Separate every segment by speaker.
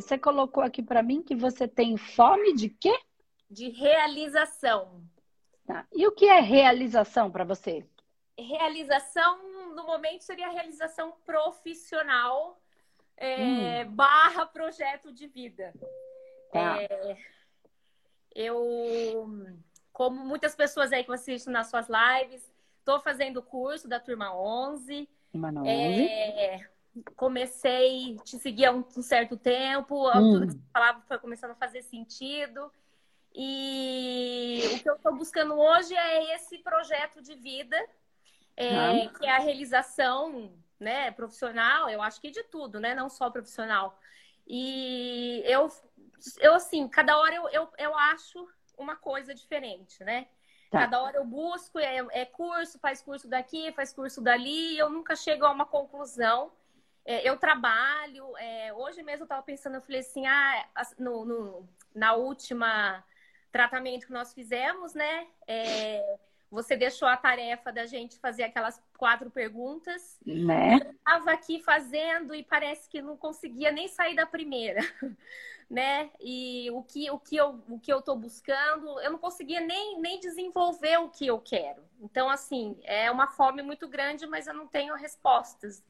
Speaker 1: você colocou aqui para mim que você tem fome de quê?
Speaker 2: De realização.
Speaker 1: Tá. E o que é realização para você?
Speaker 2: Realização, no momento, seria a realização profissional é, hum. barra projeto de vida. Tá. É, eu, como muitas pessoas aí que assistem nas suas lives, estou fazendo o curso da turma 11.
Speaker 1: Turma 11. É,
Speaker 2: comecei, te seguir há um, um certo tempo, hum. tudo que você falava foi começando a fazer sentido. E o que eu estou buscando hoje é esse projeto de vida, é, que é a realização né, profissional, eu acho que de tudo, né? Não só profissional. E eu, eu assim, cada hora eu, eu, eu acho uma coisa diferente, né? Tá. Cada hora eu busco, é, é, curso, faz curso daqui, faz curso dali, eu nunca chego a uma conclusão. É, eu trabalho, é, hoje mesmo eu estava pensando, eu falei assim, ah, no, no, na última tratamento que nós fizemos, né? É, você deixou a tarefa da gente fazer aquelas quatro perguntas.
Speaker 1: Né?
Speaker 2: Eu estava aqui fazendo e parece que não conseguia nem sair da primeira, né? E o que, o que eu o que eu estou buscando, eu não conseguia nem, nem desenvolver o que eu quero. Então, assim, é uma fome muito grande, mas eu não tenho respostas.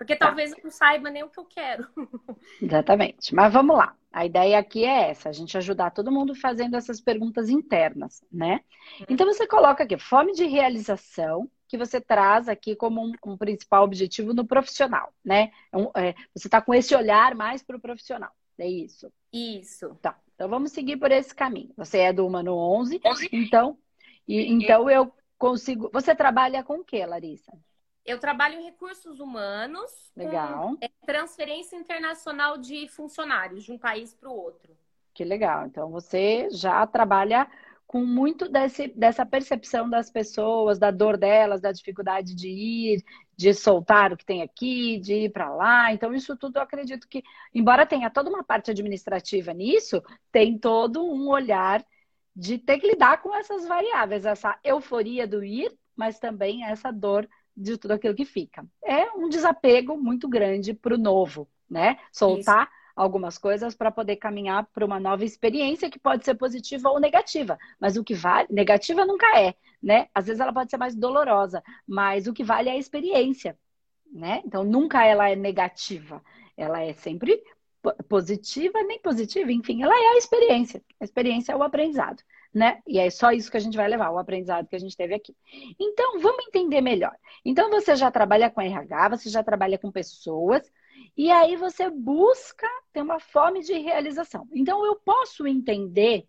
Speaker 2: Porque tá. talvez eu não saiba nem o que eu quero.
Speaker 1: Exatamente. Mas vamos lá. A ideia aqui é essa, a gente ajudar todo mundo fazendo essas perguntas internas, né? Uhum. Então você coloca aqui, fome de realização, que você traz aqui como um, um principal objetivo no profissional, né? É um, é, você está com esse olhar mais para o profissional, é isso?
Speaker 2: Isso.
Speaker 1: Tá, então vamos seguir por esse caminho. Você é do Humano 11, então, e, então eu consigo... Você trabalha com o que, Larissa?
Speaker 2: Eu trabalho em recursos humanos.
Speaker 1: Legal.
Speaker 2: É, transferência internacional de funcionários de um país para o outro.
Speaker 1: Que legal. Então você já trabalha com muito desse, dessa percepção das pessoas, da dor delas, da dificuldade de ir, de soltar o que tem aqui, de ir para lá. Então, isso tudo eu acredito que, embora tenha toda uma parte administrativa nisso, tem todo um olhar de ter que lidar com essas variáveis, essa euforia do ir, mas também essa dor de tudo aquilo que fica. É um desapego muito grande para o novo, né? Soltar Isso. algumas coisas para poder caminhar para uma nova experiência que pode ser positiva ou negativa. Mas o que vale, negativa nunca é, né? Às vezes ela pode ser mais dolorosa, mas o que vale é a experiência, né? Então nunca ela é negativa. Ela é sempre positiva, nem positiva, enfim, ela é a experiência. A experiência é o aprendizado né? E é só isso que a gente vai levar, o aprendizado que a gente teve aqui. Então, vamos entender melhor. Então, você já trabalha com RH, você já trabalha com pessoas, e aí você busca ter uma fome de realização. Então, eu posso entender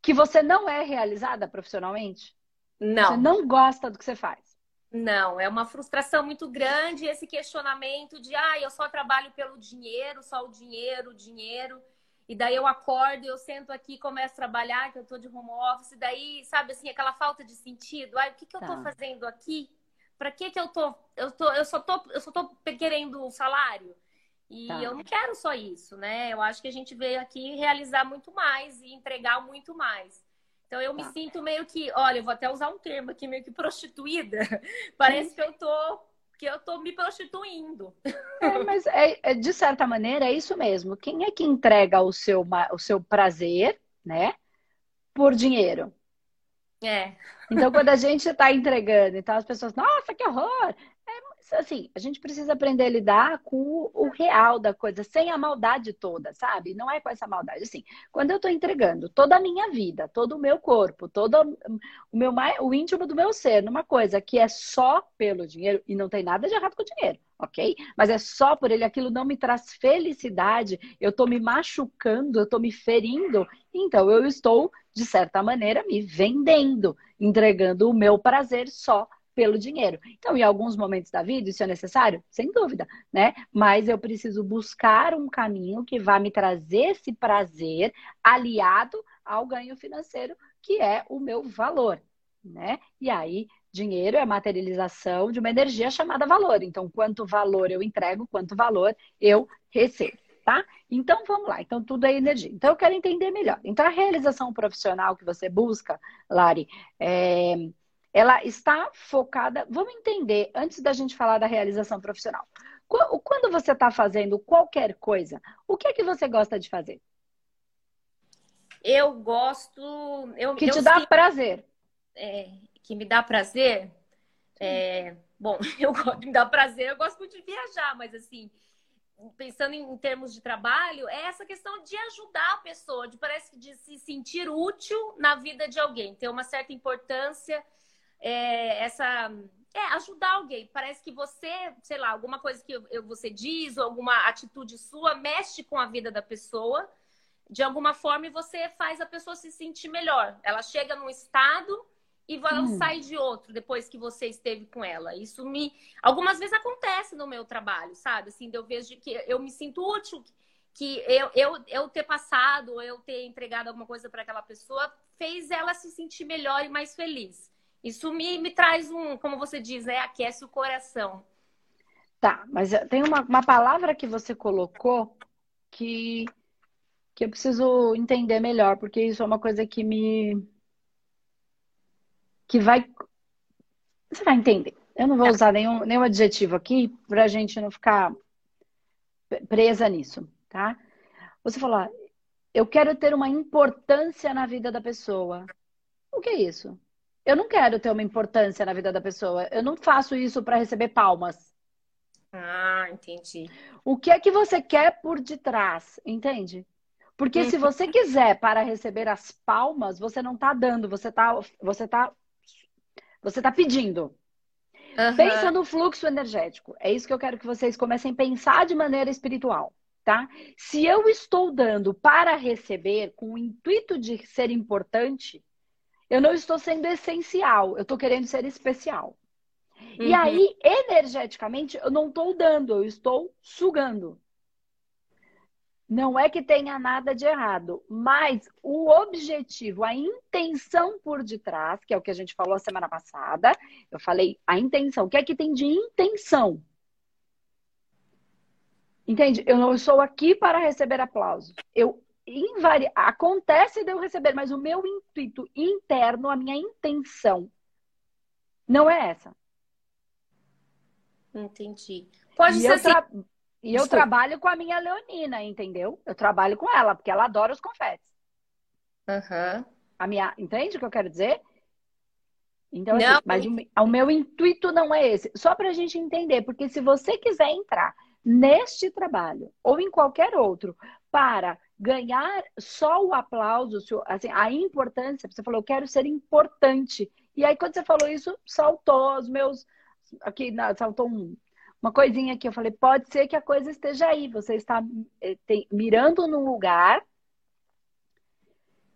Speaker 1: que você não é realizada profissionalmente?
Speaker 2: Não.
Speaker 1: Você não gosta do que você faz?
Speaker 2: Não, é uma frustração muito grande esse questionamento de, ah, eu só trabalho pelo dinheiro, só o dinheiro, o dinheiro. E daí eu acordo, eu sento aqui, começo a trabalhar, que eu tô de home office, daí, sabe assim, aquela falta de sentido. Ai, o que que eu tá. tô fazendo aqui? Para que que eu tô eu tô eu só tô eu só tô querendo o salário? E tá. eu não quero só isso, né? Eu acho que a gente veio aqui realizar muito mais e entregar muito mais. Então eu tá. me sinto meio que, olha, eu vou até usar um termo aqui meio que prostituída. Parece que eu tô que eu tô me prostituindo.
Speaker 1: É, mas é, é, de certa maneira é isso mesmo. Quem é que entrega o seu, o seu prazer, né? Por dinheiro.
Speaker 2: É.
Speaker 1: Então, quando a gente está entregando, então as pessoas, nossa, que horror! Assim, a gente precisa aprender a lidar com o real da coisa, sem a maldade toda, sabe? Não é com essa maldade. Assim, quando eu estou entregando toda a minha vida, todo o meu corpo, todo o meu o íntimo do meu ser, numa coisa que é só pelo dinheiro, e não tem nada de errado com o dinheiro, ok? Mas é só por ele, aquilo não me traz felicidade, eu estou me machucando, eu estou me ferindo, então eu estou, de certa maneira, me vendendo, entregando o meu prazer só pelo dinheiro. Então, em alguns momentos da vida, isso é necessário? Sem dúvida, né? Mas eu preciso buscar um caminho que vá me trazer esse prazer aliado ao ganho financeiro, que é o meu valor, né? E aí, dinheiro é a materialização de uma energia chamada valor. Então, quanto valor eu entrego, quanto valor eu recebo. Tá? Então vamos lá. Então tudo é energia. Então eu quero entender melhor. Então a realização profissional que você busca, Lari, é, ela está focada. Vamos entender, antes da gente falar da realização profissional, Quando você está fazendo qualquer coisa, o que é que você gosta de fazer?
Speaker 2: Eu gosto. Eu,
Speaker 1: que
Speaker 2: eu
Speaker 1: te dá prazer.
Speaker 2: É, que me dá prazer. É, bom, eu me dar prazer, eu gosto muito de viajar, mas assim, pensando em, termos de trabalho, é essa questão de ajudar a pessoa, de parece de se sentir útil na vida de alguém, ter uma certa importância, é, essa é ajudar alguém. Parece que você, sei lá, alguma coisa que você diz ou alguma atitude sua mexe com a vida da pessoa de alguma forma e você faz a pessoa se sentir melhor. Ela chega num estado e ela hum. sai de outro depois que você esteve com ela. Isso me algumas vezes acontece no meu trabalho, sabe? Assim, eu vejo que eu me sinto útil, que eu, eu, eu ter passado, eu ter entregado alguma coisa para aquela pessoa fez ela se sentir melhor e mais feliz. Isso me, me traz um, como você diz, né? Aquece o coração.
Speaker 1: Tá, mas tem uma, uma palavra que você colocou que que eu preciso entender melhor, porque isso é uma coisa que me. que vai. Você vai entender. Eu não vou tá. usar nenhum, nenhum adjetivo aqui para a gente não ficar presa nisso, tá? Você falou, eu quero ter uma importância na vida da pessoa. O que é isso? Eu não quero ter uma importância na vida da pessoa. Eu não faço isso para receber palmas.
Speaker 2: Ah, entendi.
Speaker 1: O que é que você quer por detrás? Entende? Porque se você quiser para receber as palmas, você não está dando, você está você tá, você tá pedindo. Uhum. Pensa no fluxo energético. É isso que eu quero que vocês comecem a pensar de maneira espiritual, tá? Se eu estou dando para receber com o intuito de ser importante, eu não estou sendo essencial, eu estou querendo ser especial. Uhum. E aí, energeticamente, eu não estou dando, eu estou sugando. Não é que tenha nada de errado, mas o objetivo, a intenção por detrás, que é o que a gente falou a semana passada, eu falei a intenção. O que é que tem de intenção? Entende? Eu não estou aqui para receber aplausos. Eu invari... acontece de eu receber, mas o meu intuito interno, a minha intenção, não é essa.
Speaker 2: Entendi.
Speaker 1: Pode e ser assim. Tra... E eu trabalho com a minha Leonina, entendeu? Eu trabalho com ela, porque ela adora os confetes.
Speaker 2: Uhum.
Speaker 1: A minha, entende o que eu quero dizer? Então, assim, mas o, o, meu intuito não é esse. Só para a gente entender, porque se você quiser entrar neste trabalho ou em qualquer outro para ganhar só o aplauso, assim, a importância, você falou, eu quero ser importante. E aí, quando você falou isso, saltou os meus. Aqui, saltou um, uma coisinha que eu falei, pode ser que a coisa esteja aí, você está eh, tem, mirando num lugar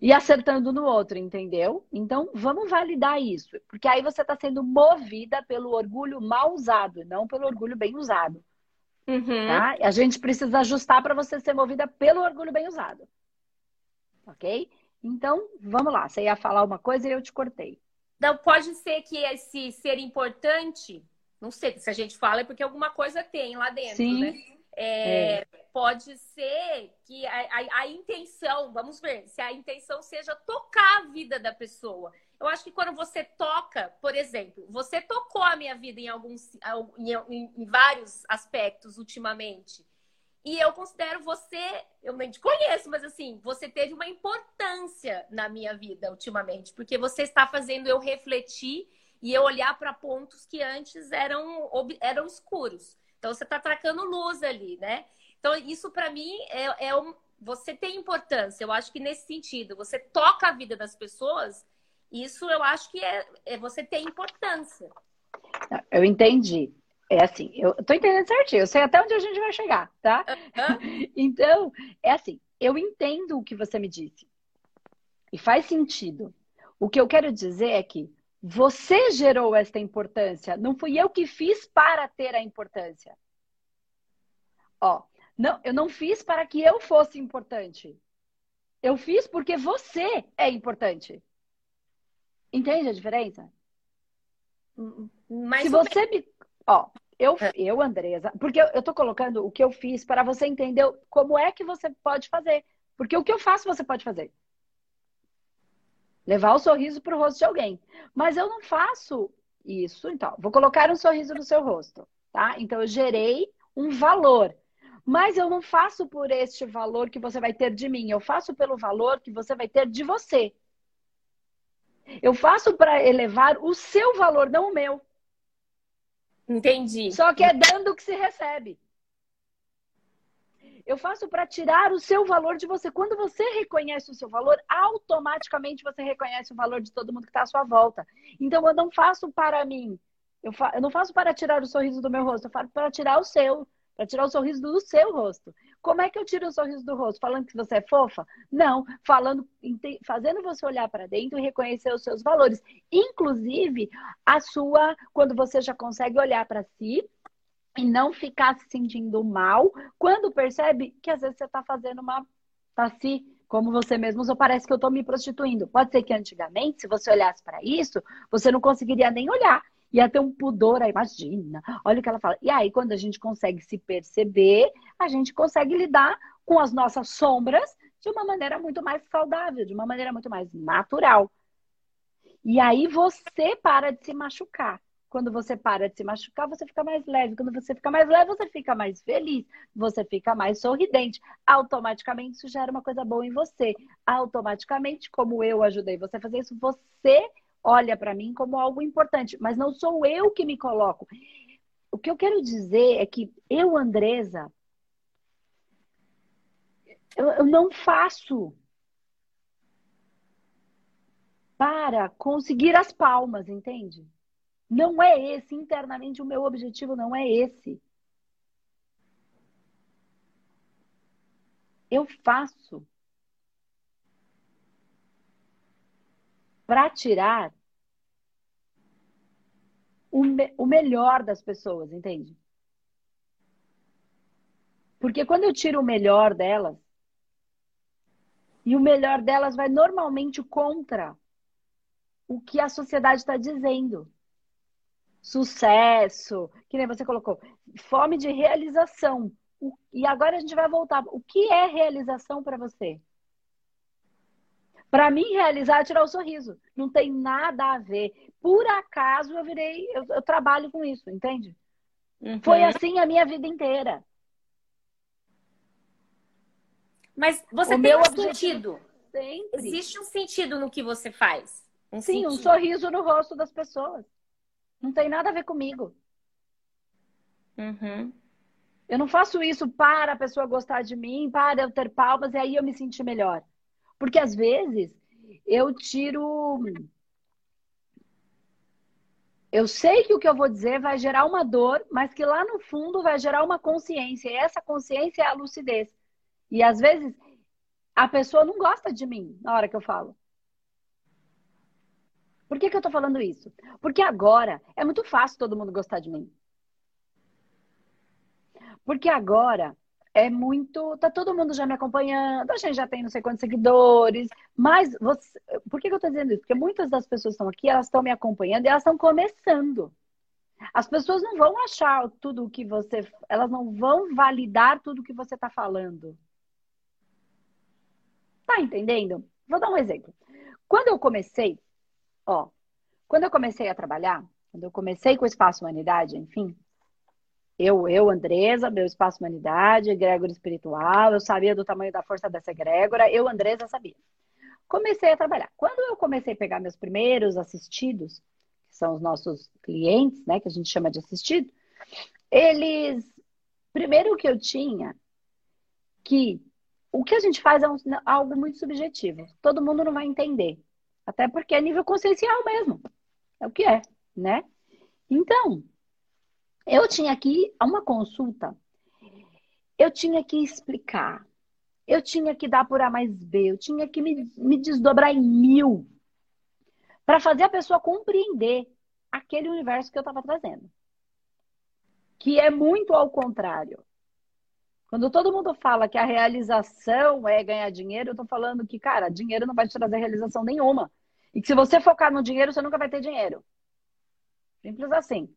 Speaker 1: e acertando no outro, entendeu? Então, vamos validar isso, porque aí você está sendo movida pelo orgulho mal usado, não pelo orgulho bem usado. Uhum. Tá? A gente precisa ajustar para você ser movida pelo orgulho bem usado. Ok? Então, vamos lá. Você ia falar uma coisa e eu te cortei.
Speaker 2: Não, pode ser que esse ser importante não sei, se a gente fala é porque alguma coisa tem lá dentro, Sim. né? É, é. Pode ser que a, a, a, intenção, vamos ver, se a intenção seja tocar a vida da pessoa. Eu acho que quando você toca, por exemplo, você tocou a minha vida em alguns, em, em, vários aspectos ultimamente. E eu considero você, eu nem te conheço, mas assim, você teve uma importância na minha vida ultimamente, porque você está fazendo eu refletir e eu olhar para pontos que antes eram, eram escuros. Então você está tracando luz ali, né? Então isso para mim é, é um, você tem importância. Eu acho que nesse sentido, você toca a vida das pessoas. Isso eu acho que é, é você tem importância.
Speaker 1: Eu entendi. É assim, eu tô entendendo certinho, eu sei até onde a gente vai chegar, tá? Uhum. então, é assim, eu entendo o que você me disse. E faz sentido. O que eu quero dizer é que você gerou esta importância. Não fui eu que fiz para ter a importância. Ó, não, eu não fiz para que eu fosse importante. Eu fiz porque você é importante. Entende a diferença? Mas Se você me. Ó, eu, é. eu, Andresa, porque eu, eu tô colocando o que eu fiz para você entender como é que você pode fazer. Porque o que eu faço, você pode fazer. Levar o sorriso para o rosto de alguém. Mas eu não faço isso, então. Vou colocar um sorriso no seu rosto, tá? Então eu gerei um valor. Mas eu não faço por este valor que você vai ter de mim, eu faço pelo valor que você vai ter de você. Eu faço para elevar o seu valor, não o meu.
Speaker 2: Entendi.
Speaker 1: Só que é dando que se recebe. Eu faço para tirar o seu valor de você. Quando você reconhece o seu valor, automaticamente você reconhece o valor de todo mundo que está à sua volta. Então, eu não faço para mim. Eu, fa... eu não faço para tirar o sorriso do meu rosto, eu faço para tirar o seu para tirar o sorriso do seu rosto. Como é que eu tiro o sorriso do rosto? Falando que você é fofa? Não, falando, fazendo você olhar para dentro e reconhecer os seus valores, inclusive a sua, quando você já consegue olhar para si e não ficar se sentindo mal, quando percebe que às vezes você está fazendo uma tá se como você mesmo usou, parece que eu estou me prostituindo. Pode ser que antigamente, se você olhasse para isso, você não conseguiria nem olhar ia ter um pudor, aí imagina, olha o que ela fala. E aí, quando a gente consegue se perceber, a gente consegue lidar com as nossas sombras de uma maneira muito mais saudável, de uma maneira muito mais natural. E aí você para de se machucar. Quando você para de se machucar, você fica mais leve. Quando você fica mais leve, você fica mais feliz. Você fica mais sorridente. Automaticamente isso gera uma coisa boa em você. Automaticamente, como eu ajudei você a fazer isso, você olha para mim como algo importante, mas não sou eu que me coloco. O que eu quero dizer é que eu, Andresa, eu, eu não faço para conseguir as palmas, entende? Não é esse, internamente o meu objetivo não é esse. Eu faço para tirar o, me o melhor das pessoas, entende? Porque quando eu tiro o melhor delas, e o melhor delas vai normalmente contra o que a sociedade está dizendo. Sucesso, que nem você colocou, fome de realização. E agora a gente vai voltar. O que é realização para você? Para mim, realizar é tirar o sorriso. Não tem nada a ver. Por acaso eu virei, eu, eu trabalho com isso, entende? Uhum. Foi assim a minha vida inteira.
Speaker 2: Mas você o tem um sentido. Sempre. Existe um sentido no que você faz.
Speaker 1: Um Sim, sentido. um sorriso no rosto das pessoas. Não tem nada a ver comigo.
Speaker 2: Uhum.
Speaker 1: Eu não faço isso para a pessoa gostar de mim, para eu ter palmas e aí eu me sentir melhor. Porque às vezes eu tiro. Eu sei que o que eu vou dizer vai gerar uma dor, mas que lá no fundo vai gerar uma consciência. E essa consciência é a lucidez. E às vezes a pessoa não gosta de mim na hora que eu falo. Por que, que eu tô falando isso? Porque agora é muito fácil todo mundo gostar de mim. Porque agora é muito. Tá todo mundo já me acompanhando, a gente já tem não sei quantos seguidores. Mas você, por que, que eu tô dizendo isso? Porque muitas das pessoas estão aqui, elas estão me acompanhando e elas estão começando. As pessoas não vão achar tudo o que você. Elas não vão validar tudo o que você está falando. Tá entendendo? Vou dar um exemplo. Quando eu comecei, ó, quando eu comecei a trabalhar, quando eu comecei com o Espaço Humanidade, enfim, eu, eu, Andresa, meu espaço humanidade, egrégora espiritual, eu sabia do tamanho da força dessa egrégora, eu, Andresa, sabia. Comecei a trabalhar. Quando eu comecei a pegar meus primeiros assistidos, que são os nossos clientes, né, que a gente chama de assistido, eles. Primeiro que eu tinha que o que a gente faz é um, algo muito subjetivo. Todo mundo não vai entender. Até porque é nível consciencial mesmo. É o que é, né? Então, eu tinha que, a uma consulta, eu tinha que explicar, eu tinha que dar por A mais B, eu tinha que me, me desdobrar em mil para fazer a pessoa compreender aquele universo que eu estava trazendo. Que é muito ao contrário. Quando todo mundo fala que a realização é ganhar dinheiro, eu estou falando que, cara, dinheiro não vai te trazer realização nenhuma. E que se você focar no dinheiro, você nunca vai ter dinheiro. Simples assim.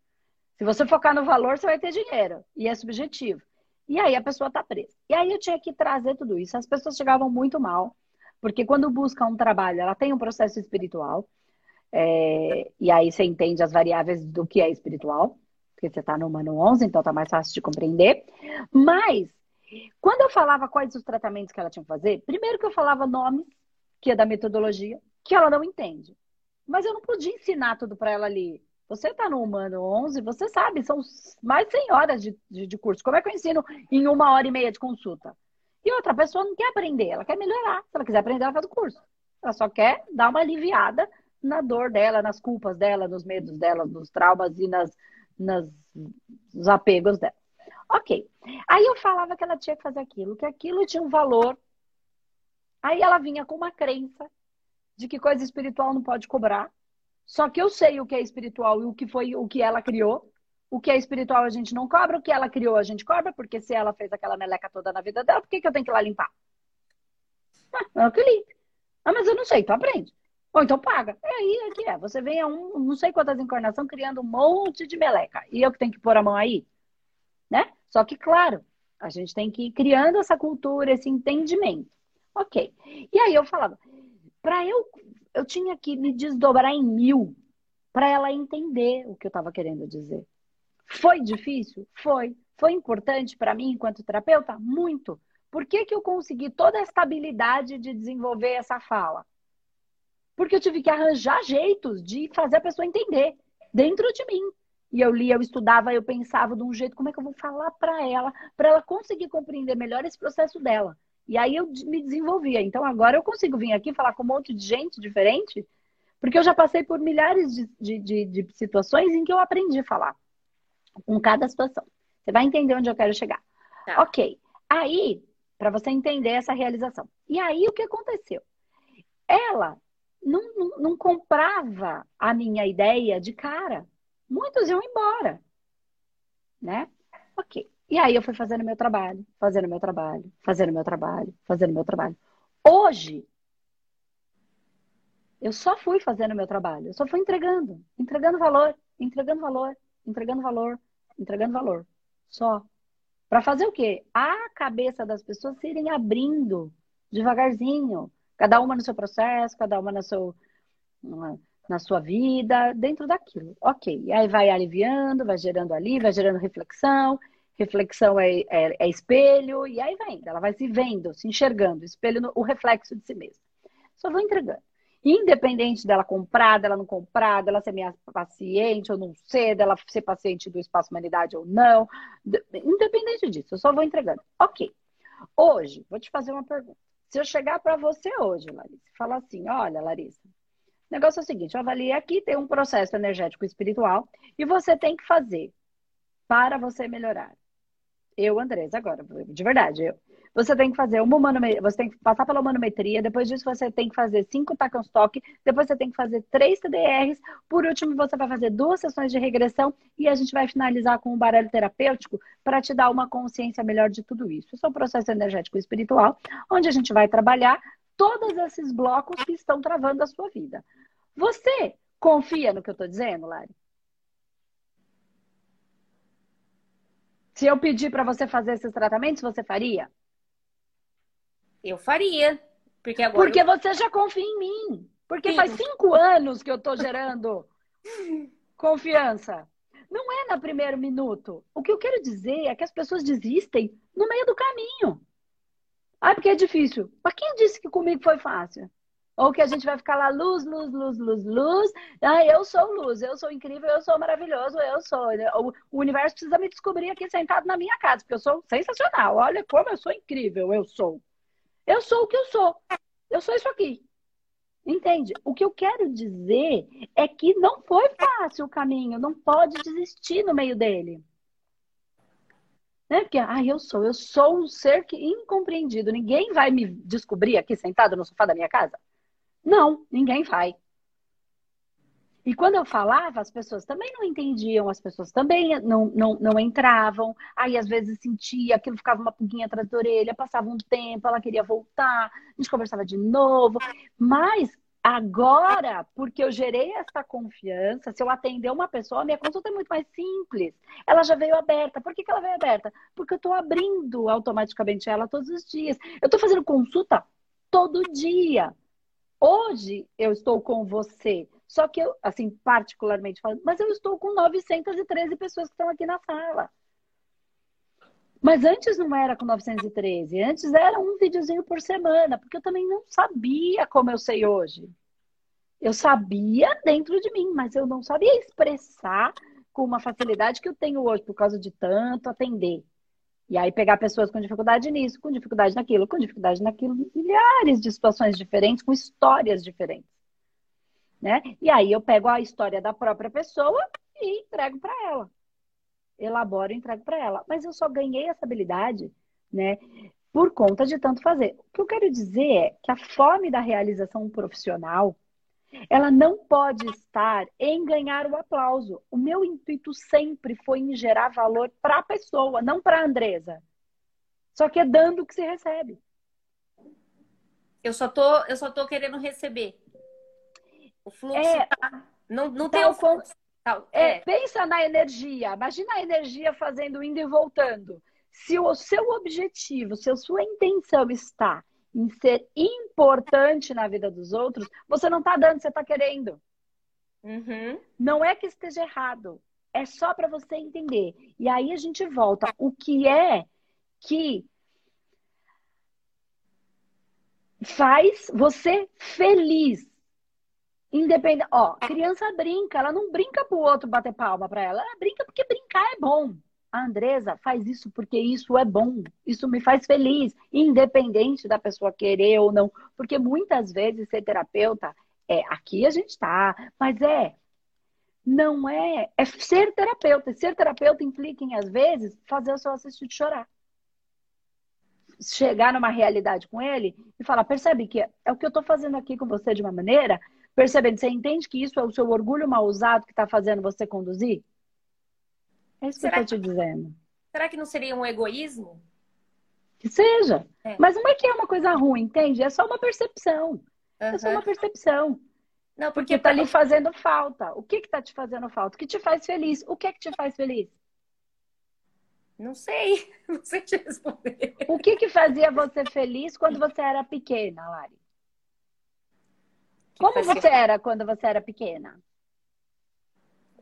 Speaker 1: Se você focar no valor, você vai ter dinheiro. E é subjetivo. E aí a pessoa está presa. E aí eu tinha que trazer tudo isso. As pessoas chegavam muito mal, porque quando busca um trabalho, ela tem um processo espiritual. É... e aí você entende as variáveis do que é espiritual. porque você está no Humano 11, então tá mais fácil de compreender. Mas, quando eu falava quais os tratamentos que ela tinha que fazer, primeiro que eu falava nomes, que é da metodologia, que ela não entende. Mas eu não podia ensinar tudo para ela ali. Você está no Humano 11, você sabe, são mais de 100 horas de, de, de, curso. Como é que eu ensino em uma hora e meia de consulta? E outra pessoa não quer aprender, ela quer melhorar. Se ela quiser aprender, ela faz o curso. Ela só quer dar uma aliviada na dor dela, nas culpas dela, nos medos dela, nos traumas e nas, nas, nos apegos dela. Ok. Aí eu falava que ela tinha que fazer aquilo, que aquilo tinha um valor. Aí ela vinha com uma crença de que coisa espiritual não pode cobrar. Só que eu sei o que é espiritual e o que foi o que ela criou. O que é espiritual a gente não cobra, o que ela criou a gente cobra, porque se ela fez aquela meleca toda na vida dela, por que, que eu tenho que ir lá limpar? Ah, eu que limpe. Ah, mas eu não sei, então aprende. Ou então paga. É aí é que é. Você vem a um, não sei quantas encarnações criando um monte de meleca. E eu que tenho que pôr a mão aí? Né? Só que, claro, a gente tem que ir criando essa cultura, esse entendimento. Ok. E aí eu falava, para eu, eu tinha que me desdobrar em mil para ela entender o que eu estava querendo dizer. Foi difícil? Foi. Foi importante para mim enquanto terapeuta? Muito. Por que, que eu consegui toda a estabilidade de desenvolver essa fala? Porque eu tive que arranjar jeitos de fazer a pessoa entender dentro de mim. E eu lia, eu estudava, eu pensava de um jeito, como é que eu vou falar para ela, para ela conseguir compreender melhor esse processo dela. E aí eu me desenvolvia. Então agora eu consigo vir aqui falar com um monte de gente diferente, porque eu já passei por milhares de, de, de, de situações em que eu aprendi a falar com cada situação. Você vai entender onde eu quero chegar. Tá. Ok. Aí, para você entender essa realização. E aí, o que aconteceu? Ela não, não, não comprava a minha ideia de cara. Muitos iam embora. Né? Ok. E aí eu fui fazendo meu trabalho, fazendo meu trabalho, fazendo meu trabalho, fazendo meu trabalho. Hoje, eu só fui fazendo meu trabalho, eu só fui entregando, entregando valor, entregando valor, entregando valor, entregando valor. Só. Para fazer o quê? A cabeça das pessoas se irem abrindo devagarzinho, cada uma no seu processo, cada uma no seu, na sua vida, dentro daquilo. Ok. E aí vai aliviando, vai gerando ali, vai gerando reflexão. Reflexão é, é, é espelho, e aí vai indo. Ela vai se vendo, se enxergando, espelho no, o reflexo de si mesma. Só vou entregando. Independente dela comprar, dela não comprar, dela ser minha paciente ou não ser, dela ser paciente do Espaço Humanidade ou não. Independente disso, eu só vou entregando. Ok. Hoje, vou te fazer uma pergunta. Se eu chegar para você hoje, Larissa, e falar assim: olha, Larissa, o negócio é o seguinte, eu avaliei aqui, tem um processo energético espiritual e você tem que fazer para você melhorar. Eu, Andresa, agora, de verdade, eu. Você tem que fazer uma manometria, você tem que passar pela manometria, depois disso você tem que fazer cinco Takenstock, depois você tem que fazer três TDRs, por último você vai fazer duas sessões de regressão e a gente vai finalizar com um baralho terapêutico para te dar uma consciência melhor de tudo isso. Isso é um processo energético espiritual, onde a gente vai trabalhar todos esses blocos que estão travando a sua vida. Você confia no que eu estou dizendo, Lari? Se eu pedir para você fazer esses tratamentos, você faria?
Speaker 2: Eu faria. Porque agora.
Speaker 1: Porque eu... você já confia em mim. Porque Sim. faz cinco anos que eu tô gerando confiança. Não é no primeiro minuto. O que eu quero dizer é que as pessoas desistem no meio do caminho. Ah, porque é difícil. Mas quem disse que comigo foi fácil? Ou que a gente vai ficar lá, luz, luz, luz, luz, luz. Ah, eu sou luz, eu sou incrível, eu sou maravilhoso, eu sou. O universo precisa me descobrir aqui sentado na minha casa, porque eu sou sensacional. Olha como eu sou incrível, eu sou. Eu sou o que eu sou. Eu sou isso aqui. Entende? O que eu quero dizer é que não foi fácil o caminho, não pode desistir no meio dele. Né? Porque, ah, eu sou, eu sou um ser que incompreendido. Ninguém vai me descobrir aqui sentado no sofá da minha casa? Não, ninguém vai. E quando eu falava, as pessoas também não entendiam, as pessoas também não, não, não entravam. Aí, às vezes, sentia, aquilo ficava uma pulguinha atrás da orelha, passava um tempo, ela queria voltar, a gente conversava de novo. Mas agora, porque eu gerei essa confiança, se eu atender uma pessoa, minha consulta é muito mais simples. Ela já veio aberta. Por que, que ela veio aberta? Porque eu estou abrindo automaticamente ela todos os dias. Eu estou fazendo consulta todo dia. Hoje eu estou com você Só que eu, assim, particularmente falando, mas eu estou com 913 pessoas que estão aqui na sala. Mas antes não era com 913, antes era um videozinho por semana, porque eu também não sabia como eu sei hoje. Eu sabia dentro de mim, mas eu não sabia expressar com uma facilidade que eu tenho hoje por causa de tanto atender. E aí pegar pessoas com dificuldade nisso, com dificuldade naquilo, com dificuldade naquilo, milhares de situações diferentes, com histórias diferentes. Né? E aí eu pego a história da própria pessoa e entrego para ela. Elaboro e entrego para ela. Mas eu só ganhei essa habilidade, né, por conta de tanto fazer. O que eu quero dizer é que a fome da realização profissional, ela não pode estar em ganhar o aplauso. O meu intuito sempre foi em gerar valor para a pessoa, não para a Andresa. Só que é dando o que se recebe.
Speaker 2: Eu só tô, eu só tô querendo receber. O fluxo é, tá... não, não tem o fluxo.
Speaker 1: É. é. pensa na energia. Imagina a energia fazendo indo e voltando. Se o seu objetivo, se a sua intenção está em ser importante na vida dos outros, você não está dando, você está querendo.
Speaker 2: Uhum.
Speaker 1: Não é que esteja errado. É só para você entender. E aí a gente volta. O que é que faz você feliz? Independente. Ó, criança brinca, ela não brinca pro outro bater palma para ela. Ela brinca porque brincar é bom a Andresa faz isso porque isso é bom, isso me faz feliz, independente da pessoa querer ou não. Porque muitas vezes ser terapeuta é aqui a gente está, mas é. Não é. É ser terapeuta. Ser terapeuta implica em, às vezes, fazer o seu assistente chorar. Chegar numa realidade com ele e falar: percebe que é o que eu estou fazendo aqui com você de uma maneira, percebendo, você entende que isso é o seu orgulho mal usado que está fazendo você conduzir? É isso será que eu estou te dizendo.
Speaker 2: Será que não seria um egoísmo?
Speaker 1: Que seja. É. Mas não é que é uma coisa ruim, entende? É só uma percepção. Uhum. É só uma percepção. Não, porque, porque tá ali fazendo falta. O que que tá te fazendo falta? O que te faz feliz? O que é que te faz feliz?
Speaker 2: Não sei. Não sei te responder.
Speaker 1: O que que fazia você feliz quando você era pequena, Lari? Como você era quando você era pequena?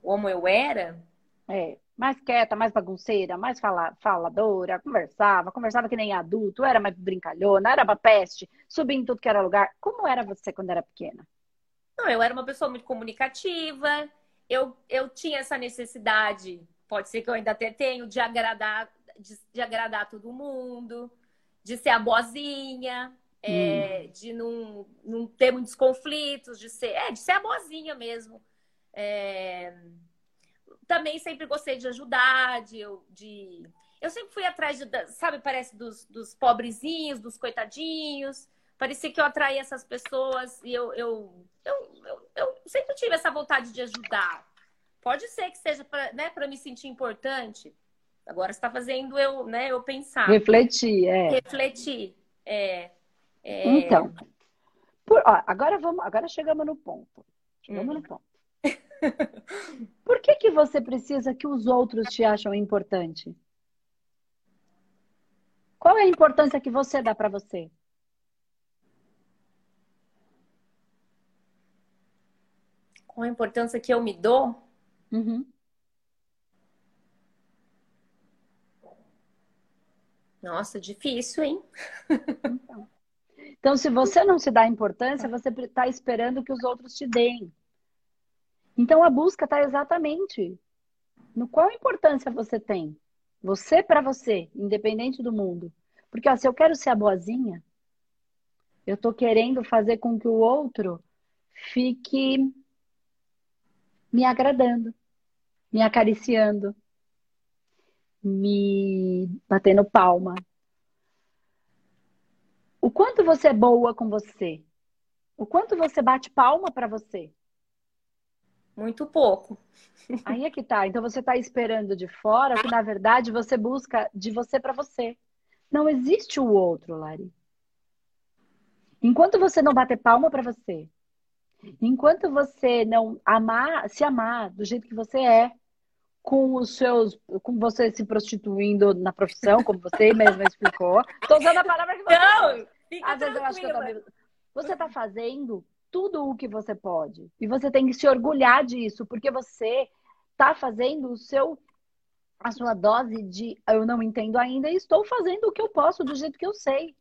Speaker 2: Como eu era?
Speaker 1: É mais quieta, mais bagunceira, mais fala, faladora, conversava, conversava que nem adulto, era mais brincalhona, era uma peste, subia em tudo que era lugar. Como era você quando era pequena?
Speaker 2: Não, eu era uma pessoa muito comunicativa, eu, eu tinha essa necessidade, pode ser que eu ainda até tenho, de agradar, de, de agradar todo mundo, de ser a boazinha, é, hum. é, de não, não ter muitos conflitos, de ser, é, de ser a boazinha mesmo. É também sempre gostei de ajudar, de, de... eu sempre fui atrás de, sabe, parece dos, dos pobrezinhos, dos coitadinhos. Parecia que eu atraía essas pessoas e eu, eu, eu, eu, eu sempre tive essa vontade de ajudar. Pode ser que seja para né, me sentir importante. Agora está fazendo eu, né, eu pensar.
Speaker 1: Refletir, é.
Speaker 2: Refletir. É,
Speaker 1: é... Então, por, ó, agora vamos, agora chegamos no ponto. Chegamos hum. no ponto. Por que, que você precisa que os outros te acham importante? Qual é a importância que você dá para você?
Speaker 2: Qual a importância que eu me dou?
Speaker 1: Uhum.
Speaker 2: Nossa, difícil, hein?
Speaker 1: Então. então, se você não se dá importância, você está esperando que os outros te deem. Então a busca está exatamente no qual importância você tem. Você para você, independente do mundo. Porque ó, se eu quero ser a boazinha, eu estou querendo fazer com que o outro fique me agradando, me acariciando, me batendo palma. O quanto você é boa com você? O quanto você bate palma para você?
Speaker 2: Muito pouco.
Speaker 1: Aí é que tá. Então você está esperando de fora que, na verdade, você busca de você para você. Não existe o outro, Lari. Enquanto você não bater palma para você, enquanto você não amar, se amar do jeito que você é, com os seus, com você se prostituindo na profissão, como você mesma explicou. Tô usando a palavra que você
Speaker 2: Não, fica
Speaker 1: Às vezes eu acho que eu tô... Você tá fazendo tudo o que você pode. E você tem que se orgulhar disso, porque você está fazendo o seu a sua dose de eu não entendo ainda e estou fazendo o que eu posso do jeito que eu sei.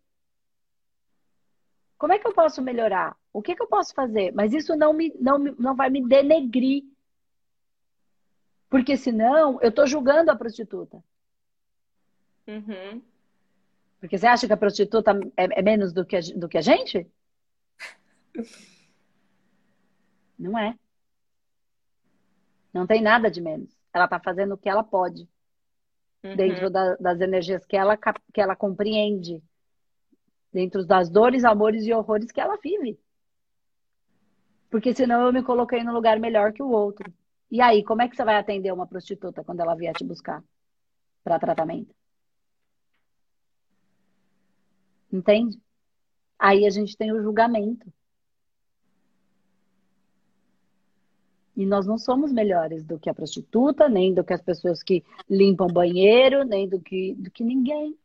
Speaker 1: Como é que eu posso melhorar? O que, que eu posso fazer? Mas isso não, me, não, não vai me denegrir. Porque senão eu estou julgando a prostituta.
Speaker 2: Uhum.
Speaker 1: Porque você acha que a prostituta é, é menos do que, a, do que a gente? Não é. Não tem nada de menos. Ela está fazendo o que ela pode. Uhum. Dentro da, das energias que ela, que ela compreende dentro das dores, amores e horrores que ela vive. Porque senão eu me coloquei no lugar melhor que o outro. E aí, como é que você vai atender uma prostituta quando ela vier te buscar para tratamento? Entende? Aí a gente tem o julgamento. E nós não somos melhores do que a prostituta, nem do que as pessoas que limpam banheiro, nem do que, do que ninguém.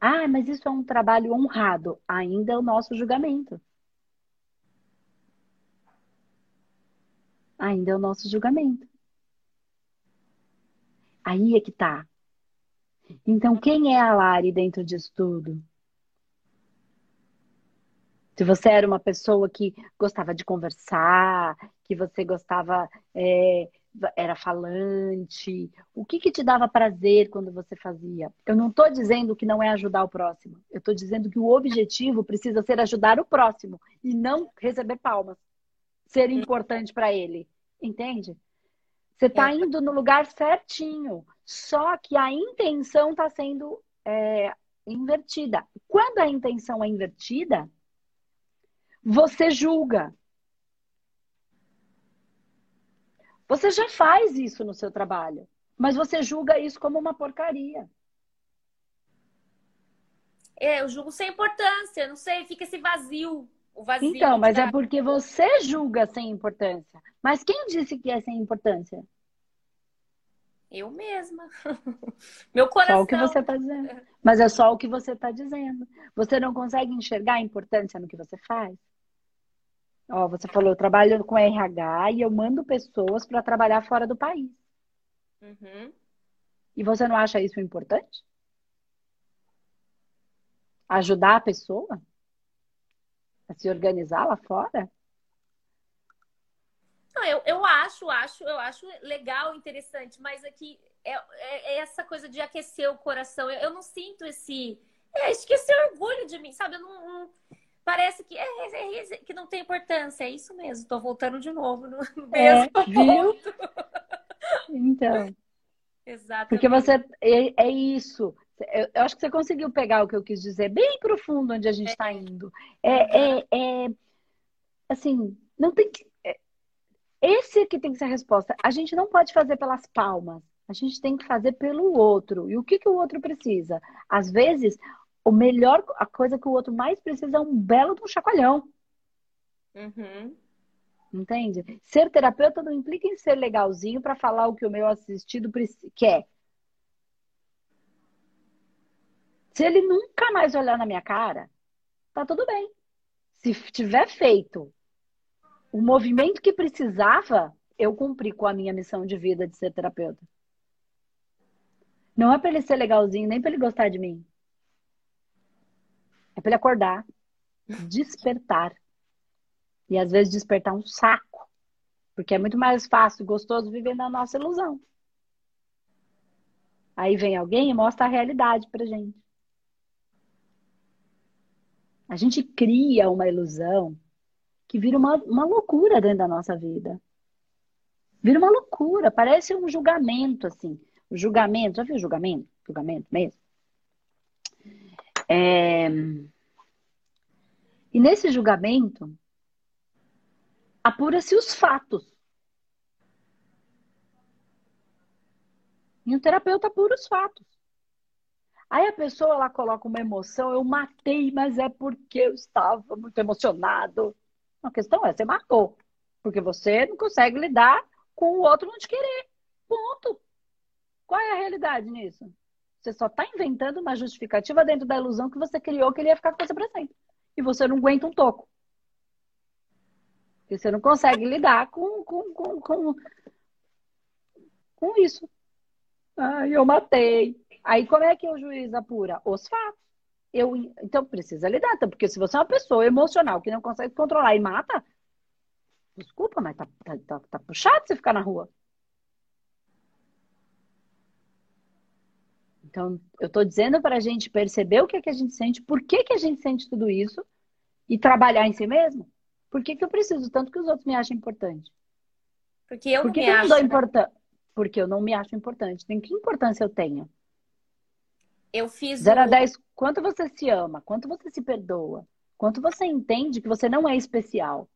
Speaker 1: Ah, mas isso é um trabalho honrado. Ainda é o nosso julgamento. Ainda é o nosso julgamento. Aí é que tá. Então, quem é a Lari dentro disso tudo? Se você era uma pessoa que gostava de conversar, que você gostava é, era falante? O que, que te dava prazer quando você fazia? Eu não estou dizendo que não é ajudar o próximo. Eu estou dizendo que o objetivo precisa ser ajudar o próximo e não receber palmas. Ser importante para ele. Entende? Você está é. indo no lugar certinho. Só que a intenção está sendo é, invertida. Quando a intenção é invertida, você julga. Você já faz isso no seu trabalho, mas você julga isso como uma porcaria.
Speaker 2: É, eu julgo sem importância, não sei, fica esse vazio. O vazio
Speaker 1: então, mas é porque você julga sem importância. Mas quem disse que é sem importância?
Speaker 2: Eu mesma. Meu coração.
Speaker 1: Só o que você está dizendo. Mas é só o que você está dizendo. Você não consegue enxergar a importância no que você faz? Ó, você falou, eu trabalho com RH e eu mando pessoas para trabalhar fora do país.
Speaker 2: Uhum.
Speaker 1: E você não acha isso importante? Ajudar a pessoa a se organizar lá fora?
Speaker 2: Não, eu, eu acho, acho, eu acho legal, interessante, mas aqui é, é, é essa coisa de aquecer o coração. Eu, eu não sinto esse. É, esquecer orgulho de mim, sabe? Eu não, não parece que, é, é, é, que não tem importância. É isso mesmo, estou voltando de novo no mesmo é, viu?
Speaker 1: Então.
Speaker 2: Exatamente.
Speaker 1: Porque você. É, é isso. Eu, eu, acho que você conseguiu pegar o que eu quis dizer, bem profundo onde a gente está é. indo. É, é, é, assim, não tem que. Esse que tem que ser a resposta. A gente não pode fazer pelas palmas. A gente tem que fazer pelo outro. E o que, que o outro precisa? Às vezes, o melhor, a coisa que o outro mais precisa é um belo de um chacoalhão.
Speaker 2: Uhum.
Speaker 1: Entende? Ser terapeuta não implica em ser legalzinho para falar o que o meu assistido quer. Se ele nunca mais olhar na minha cara, tá tudo bem. Se tiver feito o movimento que precisava, eu cumpri com a minha missão de vida de ser terapeuta. Não é para ele ser legalzinho, nem para ele gostar de mim. Para ele acordar, despertar. E às vezes despertar um saco. Porque é muito mais fácil e gostoso viver na nossa ilusão. Aí vem alguém e mostra a realidade pra gente. A gente cria uma ilusão que vira uma, uma loucura dentro da nossa vida. Vira uma loucura, parece um julgamento, assim. O julgamento, já viu julgamento? Julgamento mesmo? É... E nesse julgamento, apura-se os fatos. E o terapeuta apura os fatos. Aí a pessoa ela coloca uma emoção, eu matei, mas é porque eu estava muito emocionado. A questão é, você matou. Porque você não consegue lidar com o outro não te querer. Ponto. Qual é a realidade nisso? Você só está inventando uma justificativa dentro da ilusão que você criou que ele ia ficar com você para sempre. E você não aguenta um toco. Porque você não consegue lidar com, com, com, com, com isso. Ai, eu matei. Aí como é que o juiz apura? Os fatos. Eu, então precisa lidar, porque se você é uma pessoa emocional que não consegue controlar e mata, desculpa, mas tá, tá, tá, tá puxado você ficar na rua. Então, eu estou dizendo para a gente perceber o que, é que a gente sente, por que, que a gente sente tudo isso e trabalhar em si mesmo. Por que, que eu preciso tanto que os outros me achem importante?
Speaker 2: Porque eu
Speaker 1: por que
Speaker 2: não
Speaker 1: me
Speaker 2: me
Speaker 1: acho.
Speaker 2: acho. Né?
Speaker 1: Importan... Porque eu não me acho importante. Tem que importância eu tenho?
Speaker 2: Eu fiz.
Speaker 1: 0 a
Speaker 2: o...
Speaker 1: 10, quanto você se ama? Quanto você se perdoa? Quanto você entende que você não é especial?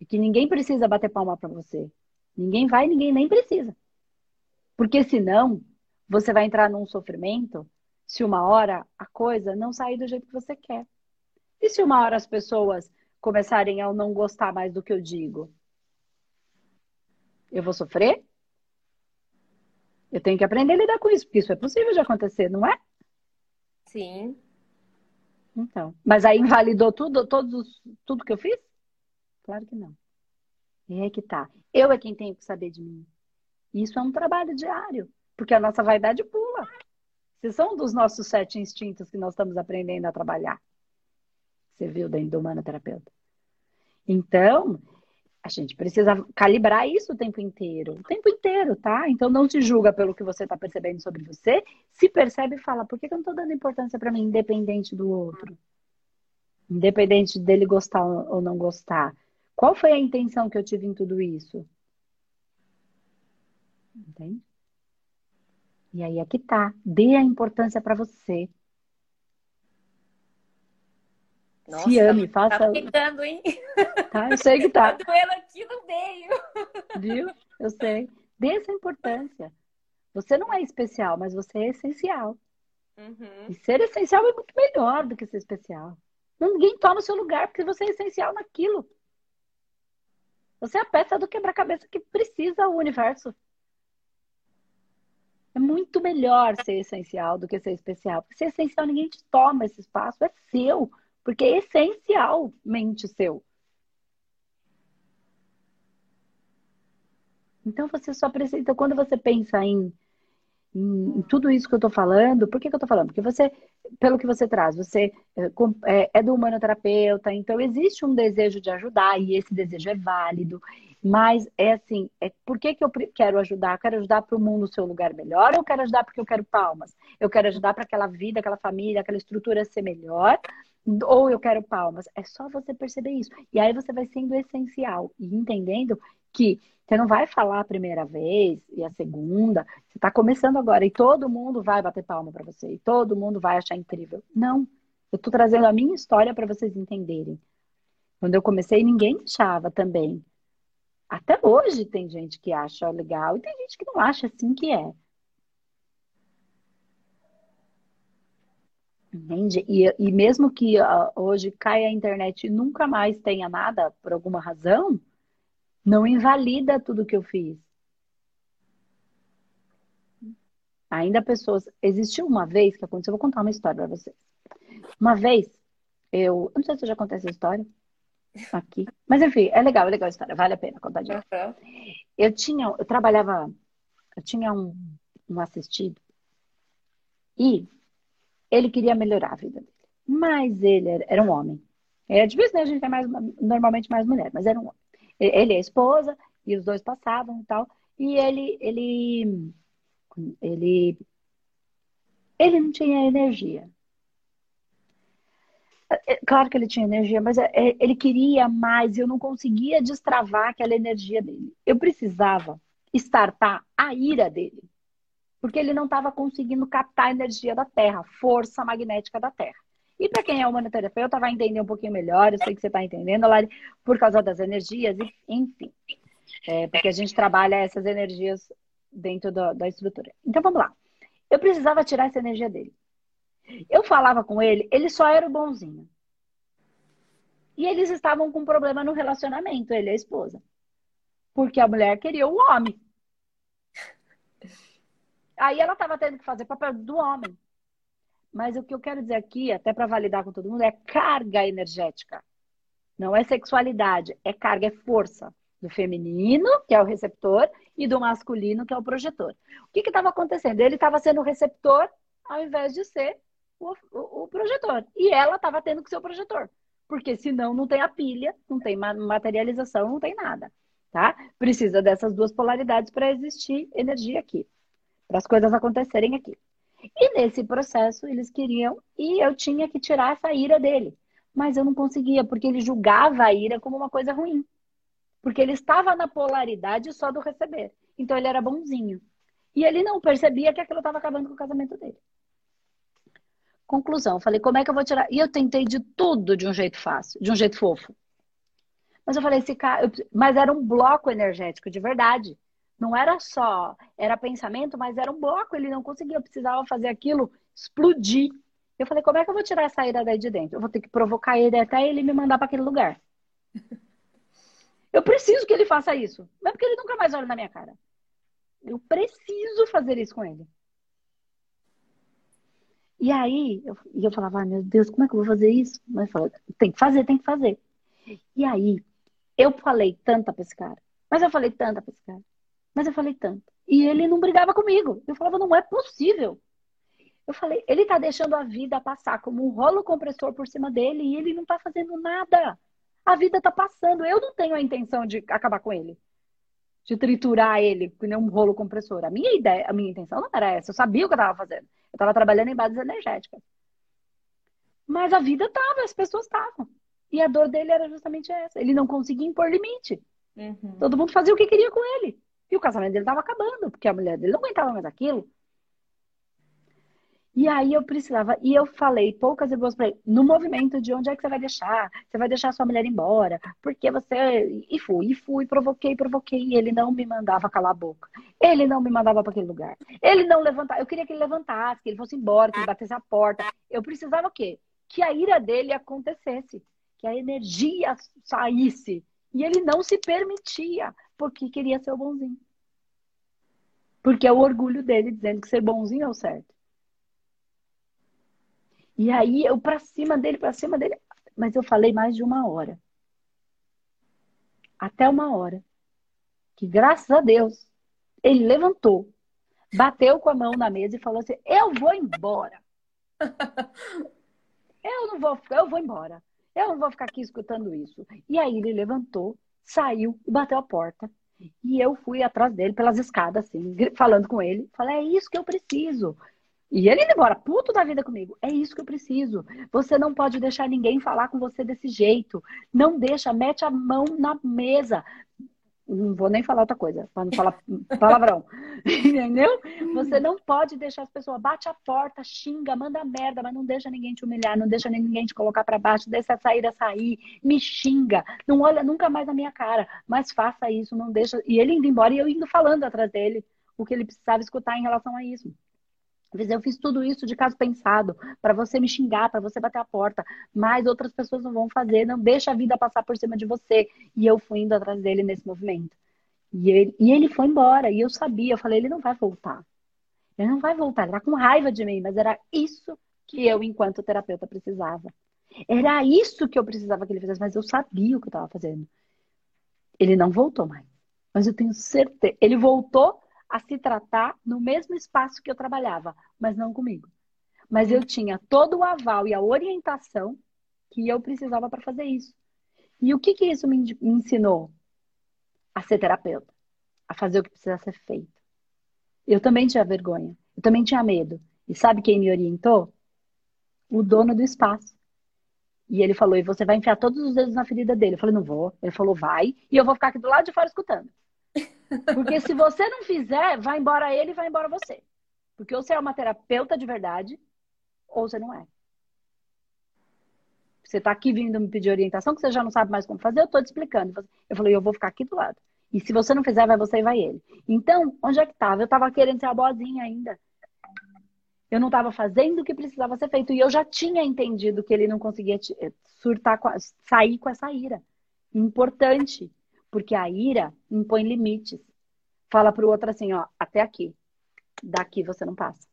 Speaker 1: E que ninguém precisa bater palma para você. Ninguém vai, ninguém nem precisa. Porque senão, você vai entrar num sofrimento se uma hora a coisa não sair do jeito que você quer. E se uma hora as pessoas começarem a não gostar mais do que eu digo? Eu vou sofrer? Eu tenho que aprender a lidar com isso, porque isso é possível de acontecer, não é?
Speaker 2: Sim.
Speaker 1: Então. Mas aí invalidou tudo, todos, tudo que eu fiz? Claro que não. E é que tá. Eu é quem tenho que saber de mim. Isso é um trabalho diário, porque a nossa vaidade pula. Esses são dos nossos sete instintos que nós estamos aprendendo a trabalhar. Você viu dentro do humano terapeuta. Então, a gente precisa calibrar isso o tempo inteiro. O tempo inteiro, tá? Então não se julga pelo que você está percebendo sobre você. Se percebe e fala, por que, eu não estou dando importância para mim, independente do outro? Independente dele gostar ou não gostar. Qual foi a intenção que eu tive em tudo isso? Entende? E aí é que tá. Dê a importância para você.
Speaker 2: Nossa,
Speaker 1: Se ame,
Speaker 2: tá
Speaker 1: faça.
Speaker 2: pegando, hein?
Speaker 1: Tá, eu sei que tá.
Speaker 2: Tá doendo aqui no meio.
Speaker 1: Viu? Eu sei. Dê essa importância. Você não é especial, mas você é essencial.
Speaker 2: Uhum.
Speaker 1: E ser essencial é muito melhor do que ser especial. Ninguém toma o seu lugar porque você é essencial naquilo. Você é a peça do quebra-cabeça que precisa o universo. É muito melhor ser essencial do que ser especial. Porque ser essencial, ninguém te toma esse espaço, é seu. Porque é essencialmente seu. Então você só precisa. Então, quando você pensa em, em, em tudo isso que eu estou falando, por que, que eu estou falando? Porque você, pelo que você traz, você é, é, é do humanoterapeuta, então existe um desejo de ajudar, e esse desejo é válido. Mas é assim, é, por que, que eu quero ajudar? Eu quero ajudar para o mundo o seu lugar melhor eu quero ajudar porque eu quero palmas? Eu quero ajudar para aquela vida, aquela família, aquela estrutura ser melhor ou eu quero palmas. É só você perceber isso. E aí você vai sendo essencial e entendendo que você não vai falar a primeira vez e a segunda. Você está começando agora e todo mundo vai bater palma para você e todo mundo vai achar incrível. Não. Eu estou trazendo a minha história para vocês entenderem. Quando eu comecei, ninguém achava também. Até hoje tem gente que acha legal e tem gente que não acha assim que é. Entende? E, e mesmo que uh, hoje caia a internet e nunca mais tenha nada por alguma razão, não invalida tudo que eu fiz. Ainda pessoas. Existiu uma vez que aconteceu, eu vou contar uma história para vocês. Uma vez, eu. Não sei se eu já contei essa história aqui. Mas enfim, é legal, é legal a história, vale a pena contar de novo. Eu tinha, eu trabalhava, eu tinha um, um assistido e ele queria melhorar a vida dele. Mas ele era, era um homem. É difícil, né? A gente tem mais, normalmente mais mulher, mas era um homem. Ele é a esposa, e os dois passavam e tal. E ele, ele, ele, ele não tinha energia. É, claro que ele tinha energia, mas é, ele queria mais e eu não conseguia destravar aquela energia dele. Eu precisava estartar a ira dele porque ele não estava conseguindo captar a energia da Terra, a força magnética da Terra. E para quem é humanoterapeuta vai entender um pouquinho melhor, eu sei que você está entendendo, Lari, por causa das energias, enfim. É, porque a gente trabalha essas energias dentro da, da estrutura. Então vamos lá. Eu precisava tirar essa energia dele. Eu falava com ele, ele só era o bonzinho. E eles estavam com um problema no relacionamento, ele e a esposa. Porque a mulher queria o homem. Aí ela estava tendo que fazer papel do homem. Mas o que eu quero dizer aqui, até para validar com todo mundo, é carga energética. Não é sexualidade, é carga, é força. Do feminino, que é o receptor, e do masculino, que é o projetor. O que estava acontecendo? Ele estava sendo receptor ao invés de ser o, o, projetor. E ela estava tendo que ser o projetor. Porque senão não tem a pilha, não tem materialização, não tem nada. Tá? Precisa dessas duas polaridades para existir energia aqui, para as coisas acontecerem aqui. E nesse processo eles queriam, e eu tinha que tirar essa ira dele. Mas eu não conseguia, porque ele julgava a ira como uma coisa ruim. Porque ele estava na polaridade só do receber. Então ele era bonzinho. E ele não percebia que aquilo estava acabando com o casamento dele. Conclusão, falei, como é que eu vou tirar? E eu tentei de tudo de um jeito fácil, de um jeito fofo. Mas eu falei, esse cara, mas era um bloco energético de verdade. Não era só, era pensamento, mas era um bloco, ele não conseguia, eu precisava fazer aquilo explodir. Eu falei, como é que eu vou tirar essa ira daí de dentro? Eu vou ter que provocar ele até ele me mandar para aquele lugar. Eu preciso que ele faça isso. É porque ele nunca mais olha na minha cara. Eu preciso fazer isso com ele. E aí, eu, eu falava, ah, meu Deus, como é que eu vou fazer isso? Mas falava, tem que fazer, tem que fazer. E aí, eu falei tanta pra esse cara. Mas eu falei tanta pra esse cara. Mas eu falei tanto. E ele não brigava comigo. Eu falava, não é possível. Eu falei, ele tá deixando a vida passar como um rolo compressor por cima dele e ele não tá fazendo nada. A vida tá passando. Eu não tenho a intenção de acabar com ele. De triturar ele com um rolo compressor. A minha ideia, a minha intenção não era essa. Eu sabia o que eu tava fazendo. Eu tava trabalhando em bases energéticas. Mas a vida tava, as pessoas estavam. E a dor dele era justamente essa. Ele não conseguia impor limite. Uhum. Todo mundo fazia o que queria com ele. E o casamento dele estava acabando, porque a mulher dele não aguentava mais aquilo. E aí eu precisava, e eu falei poucas e boas para ele, no movimento de onde é que você vai deixar? Você vai deixar sua mulher embora? Porque você. E fui, e fui, provoquei, provoquei, e ele não me mandava calar a boca. Ele não me mandava para aquele lugar. Ele não levantava. Eu queria que ele levantasse, que ele fosse embora, que ele batesse a porta. Eu precisava o quê? Que a ira dele acontecesse que a energia saísse. E ele não se permitia, porque queria ser o bonzinho. Porque é o orgulho dele dizendo que ser bonzinho é o certo. E aí eu pra cima dele, pra cima dele. Mas eu falei mais de uma hora. Até uma hora. Que graças a Deus, ele levantou, bateu com a mão na mesa e falou assim: Eu vou embora. Eu não vou, eu vou embora. Eu não vou ficar aqui escutando isso. E aí ele levantou, saiu e bateu a porta. E eu fui atrás dele pelas escadas, assim, falando com ele. Falei, é isso que eu preciso. E ele indo embora, puto da vida comigo. É isso que eu preciso. Você não pode deixar ninguém falar com você desse jeito. Não deixa, mete a mão na mesa não vou nem falar outra coisa, para não falar palavrão. Entendeu? Você não pode deixar as pessoas bate a porta, xinga, manda merda, mas não deixa ninguém te humilhar, não deixa ninguém te colocar para baixo, deixa a saída sair, me xinga, não olha nunca mais na minha cara, mas faça isso, não deixa. E ele indo embora e eu indo falando atrás dele o que ele precisava escutar em relação a isso. Eu fiz tudo isso de caso pensado, para você me xingar, para você bater a porta, mas outras pessoas não vão fazer, não deixa a vida passar por cima de você. E eu fui indo atrás dele nesse movimento. E ele, e ele foi embora, e eu sabia, eu falei, ele não vai voltar. Ele não vai voltar, ele tá com raiva de mim, mas era isso que eu, enquanto terapeuta, precisava. Era isso que eu precisava que ele fizesse, mas eu sabia o que eu estava fazendo. Ele não voltou mais. Mas eu tenho certeza. Ele voltou a se tratar no mesmo espaço que eu trabalhava, mas não comigo. Mas eu tinha todo o aval e a orientação que eu precisava para fazer isso. E o que, que isso me ensinou? A ser terapeuta, a fazer o que precisa ser feito. Eu também tinha vergonha, eu também tinha medo. E sabe quem me orientou? O dono do espaço. E ele falou: e você vai enfiar todos os dedos na ferida dele. Eu falei: não vou. Ele falou: vai. E eu vou ficar aqui do lado de fora escutando. Porque se você não fizer, vai embora ele e vai embora você. Porque ou você é uma terapeuta de verdade, ou você não é. Você está aqui vindo me pedir orientação, que você já não sabe mais como fazer, eu estou te explicando. Eu falei, eu vou ficar aqui do lado. E se você não fizer, vai você e vai ele. Então, onde é que estava? Eu estava querendo ser a boazinha ainda. Eu não estava fazendo o que precisava ser feito. E eu já tinha entendido que ele não conseguia eh, surtar, sair com essa ira. Importante. Porque a ira impõe limites. Fala para o outro assim, ó, até aqui. Daqui você não passa.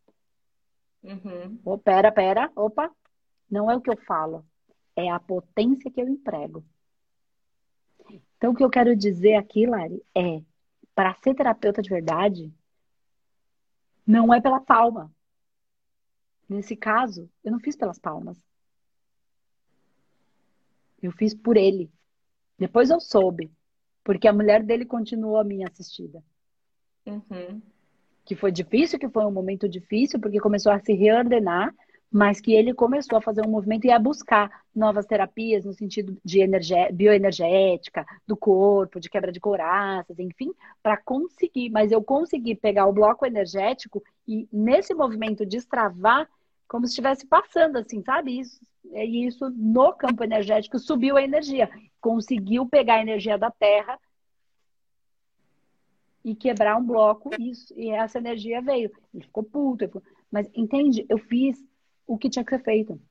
Speaker 1: Uhum. Oh, pera, pera, opa. Não é o que eu falo, é a potência que eu emprego. Então, o que eu quero dizer aqui, Lari, é para ser terapeuta de verdade, não é pela palma. Nesse caso, eu não fiz pelas palmas. Eu fiz por ele. Depois eu soube, porque a mulher dele continuou a minha assistida. Uhum. Que foi difícil, que foi um momento difícil, porque começou a se reordenar, mas que ele começou a fazer um movimento e a buscar novas terapias no sentido de energia, bioenergética, do corpo, de quebra de coraças, enfim, para conseguir. Mas eu consegui pegar o bloco energético e, nesse movimento, destravar como se estivesse passando, assim, sabe? Isso, e isso no campo energético subiu a energia. Conseguiu pegar a energia da Terra e quebrar um bloco, isso, e essa energia veio. Ele ficou puto, ele ficou... mas entende? Eu fiz o que tinha que ser feito.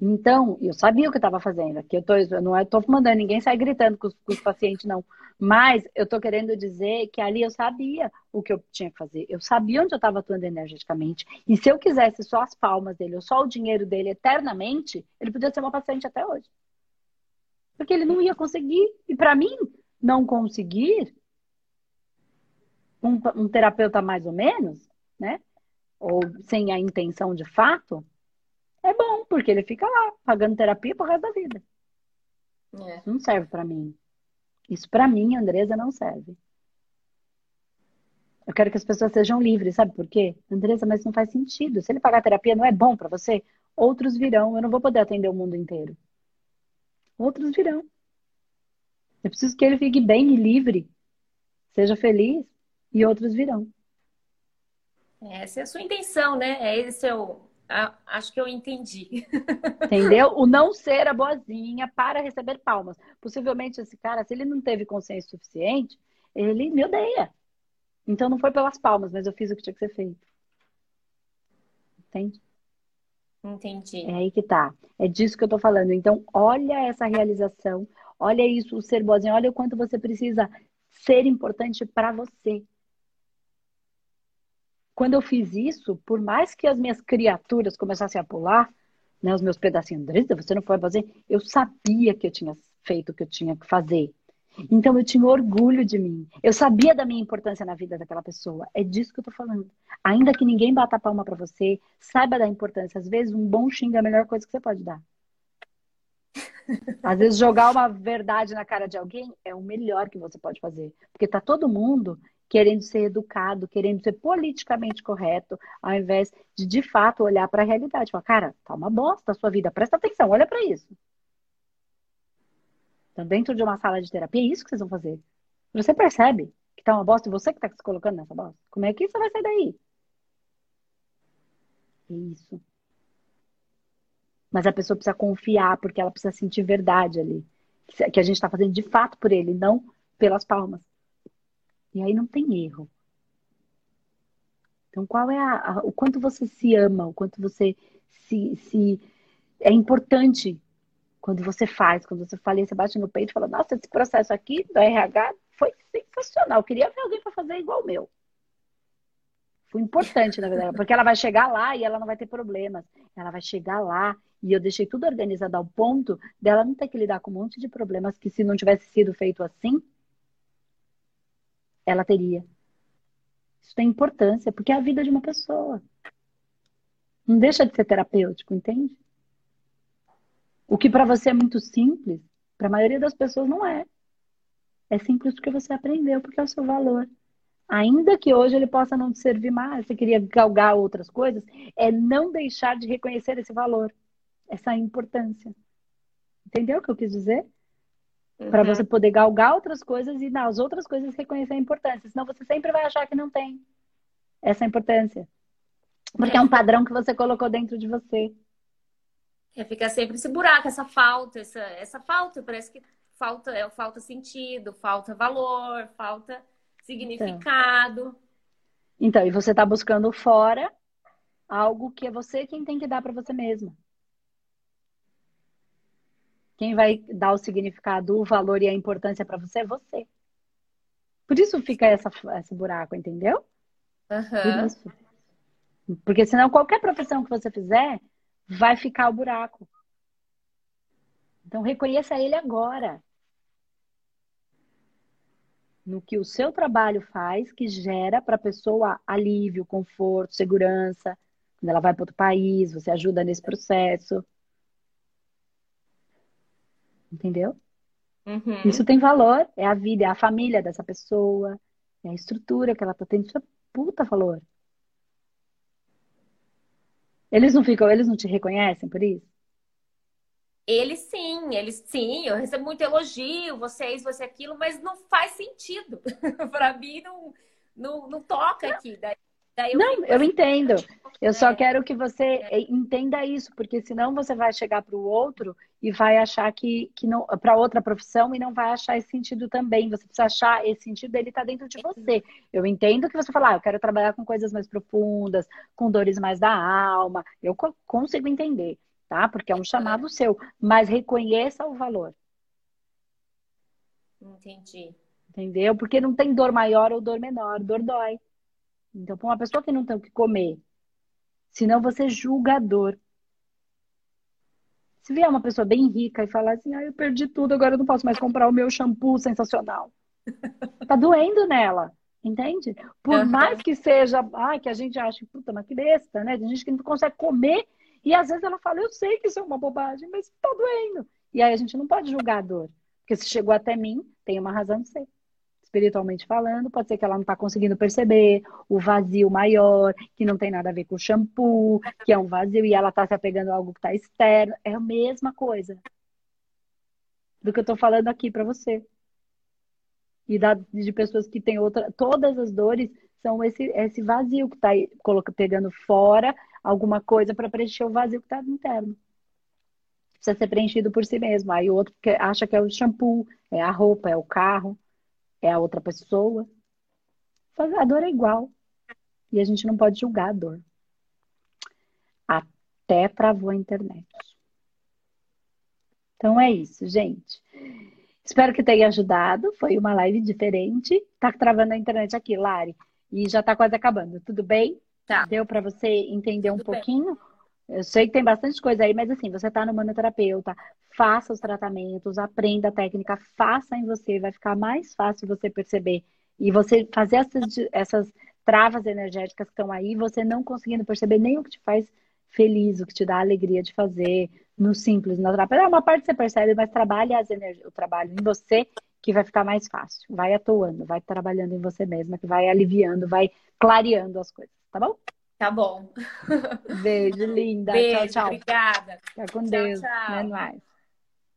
Speaker 1: Então, eu sabia o que eu estava fazendo. Aqui eu, tô, eu não estou mandando ninguém sair gritando com os, com os pacientes, não. Mas eu estou querendo dizer que ali eu sabia o que eu tinha que fazer. Eu sabia onde eu estava atuando energeticamente. E se eu quisesse só as palmas dele, ou só o dinheiro dele eternamente, ele podia ser uma paciente até hoje. Porque ele não ia conseguir. E para mim, não conseguir, um, um terapeuta mais ou menos, né? ou sem a intenção de fato, é bom, porque ele fica lá pagando terapia pro resto da vida. É. Não serve para mim. Isso para mim, Andresa, não serve. Eu quero que as pessoas sejam livres, sabe por quê? Andresa, mas não faz sentido. Se ele pagar terapia não é bom para você, outros virão. Eu não vou poder atender o mundo inteiro. Outros virão. Eu preciso que ele fique bem e livre, seja feliz, e outros virão.
Speaker 2: Essa é a sua intenção, né? É esse é Acho que eu entendi.
Speaker 1: Entendeu? O não ser a boazinha para receber palmas. Possivelmente esse cara, se ele não teve consciência suficiente, ele me odeia. Então não foi pelas palmas, mas eu fiz o que tinha que ser feito. Entende?
Speaker 2: Entendi.
Speaker 1: É aí que tá. É disso que eu tô falando. Então, olha essa realização, olha isso, o ser boazinha, olha o quanto você precisa ser importante para você quando eu fiz isso, por mais que as minhas criaturas começassem a pular, né, os meus pedacinhos, Andressa, você não foi fazer, eu sabia que eu tinha feito o que eu tinha que fazer. Então eu tinha orgulho de mim. Eu sabia da minha importância na vida daquela pessoa. É disso que eu tô falando. Ainda que ninguém bata a palma para você, saiba da importância. Às vezes um bom xinga é a melhor coisa que você pode dar. Às vezes jogar uma verdade na cara de alguém é o melhor que você pode fazer, porque tá todo mundo querendo ser educado, querendo ser politicamente correto, ao invés de de fato olhar para a realidade. Falar, cara, tá uma bosta a sua vida, presta atenção, olha para isso. Então, dentro de uma sala de terapia, é isso que vocês vão fazer. Você percebe que tá uma bosta e você que tá se colocando nessa bosta, como é que você vai sair daí? Isso. Mas a pessoa precisa confiar, porque ela precisa sentir verdade ali. Que a gente está fazendo de fato por ele, não pelas palmas. E aí não tem erro. Então, qual é a, a, o quanto você se ama, o quanto você se, se é importante quando você faz, quando você fala, você bate no peito e fala, nossa, esse processo aqui do RH foi sensacional. Eu queria ver alguém para fazer igual o meu. Foi importante, na verdade, porque ela vai chegar lá e ela não vai ter problemas. Ela vai chegar lá e eu deixei tudo organizado ao ponto dela não ter que lidar com um monte de problemas que se não tivesse sido feito assim, ela teria. Isso tem importância, porque é a vida de uma pessoa. Não deixa de ser terapêutico, entende? O que para você é muito simples, para a maioria das pessoas não é. É simples porque você aprendeu, porque é o seu valor. Ainda que hoje ele possa não te servir mais, você queria galgar outras coisas, é não deixar de reconhecer esse valor, essa importância. Entendeu o que eu quis dizer? Uhum. Para você poder galgar outras coisas e nas outras coisas reconhecer a importância. Senão você sempre vai achar que não tem essa importância. Porque é, é um padrão que você colocou dentro de você.
Speaker 2: É ficar sempre esse buraco, essa falta, essa, essa falta, parece que falta, é, falta sentido, falta valor, falta significado.
Speaker 1: Então, então e você está buscando fora algo que é você quem tem que dar para você mesma. Quem vai dar o significado, o valor e a importância para você é você. Por isso fica essa, esse buraco, entendeu?
Speaker 2: Uhum. Por isso.
Speaker 1: Porque senão qualquer profissão que você fizer vai ficar o buraco. Então reconheça ele agora. No que o seu trabalho faz, que gera para a pessoa alívio, conforto, segurança. Quando ela vai para outro país, você ajuda nesse processo. Entendeu? Uhum. Isso tem valor. É a vida, é a família dessa pessoa, é a estrutura que ela está tendo. Isso é puta valor. Eles não ficam, eles não te reconhecem por isso?
Speaker 2: Eles sim, eles sim, eu recebo muito elogio, você é isso, você é aquilo, mas não faz sentido. para mim não, não, não toca aqui. Daí
Speaker 1: eu não, eu assim, entendo. Eu é. só quero que você é. entenda isso, porque senão você vai chegar para o outro e vai achar que, que não para outra profissão e não vai achar esse sentido também. Você precisa achar esse sentido, ele está dentro de você. Eu entendo que você fala, ah, eu quero trabalhar com coisas mais profundas, com dores mais da alma. Eu consigo entender, tá? Porque é um chamado seu, mas reconheça o valor.
Speaker 2: Entendi.
Speaker 1: Entendeu? Porque não tem dor maior ou dor menor, dor dói. Então, para uma pessoa que não tem o que comer, senão você julga a dor. Se vier uma pessoa bem rica e falar assim, ah, eu perdi tudo, agora eu não posso mais comprar o meu shampoo sensacional. Tá doendo nela, entende? Por mais que seja, ah, que a gente ache, puta, mas que besta, né? Tem gente que não consegue comer e às vezes ela fala, eu sei que isso é uma bobagem, mas tá doendo. E aí a gente não pode julgar a dor. Porque se chegou até mim, tem uma razão de ser espiritualmente falando, pode ser que ela não está conseguindo perceber o vazio maior, que não tem nada a ver com o shampoo, que é um vazio e ela está se apegando a algo que está externo. É a mesma coisa do que eu estou falando aqui para você. E da, de pessoas que têm outra. Todas as dores são esse, esse vazio que está pegando fora alguma coisa para preencher o vazio que está interno. Precisa ser preenchido por si mesmo. Aí o outro acha que é o shampoo, é a roupa, é o carro é a outra pessoa. A dor é igual. E a gente não pode julgar a dor. Até travou a internet. Então é isso, gente. Espero que tenha ajudado. Foi uma live diferente. Tá travando a internet aqui, Lari. E já tá quase acabando. Tudo bem? Tá. Deu para você entender Tudo um pouquinho? Bem. Eu sei que tem bastante coisa aí, mas assim, você está no manoterapeuta, faça os tratamentos, aprenda a técnica, faça em você, vai ficar mais fácil você perceber. E você fazer essas, essas travas energéticas que estão aí, você não conseguindo perceber nem o que te faz feliz, o que te dá alegria de fazer, no simples, na terapia. Uma parte você percebe, mas trabalhe as o trabalho em você que vai ficar mais fácil. Vai atuando, vai trabalhando em você mesma, que vai aliviando, vai clareando as coisas, tá bom?
Speaker 2: Tá bom.
Speaker 1: Beijo, linda.
Speaker 2: Beijo,
Speaker 1: tchau, tchau.
Speaker 2: Obrigada.
Speaker 1: Fica com tchau, Deus. Tchau. Não é mais.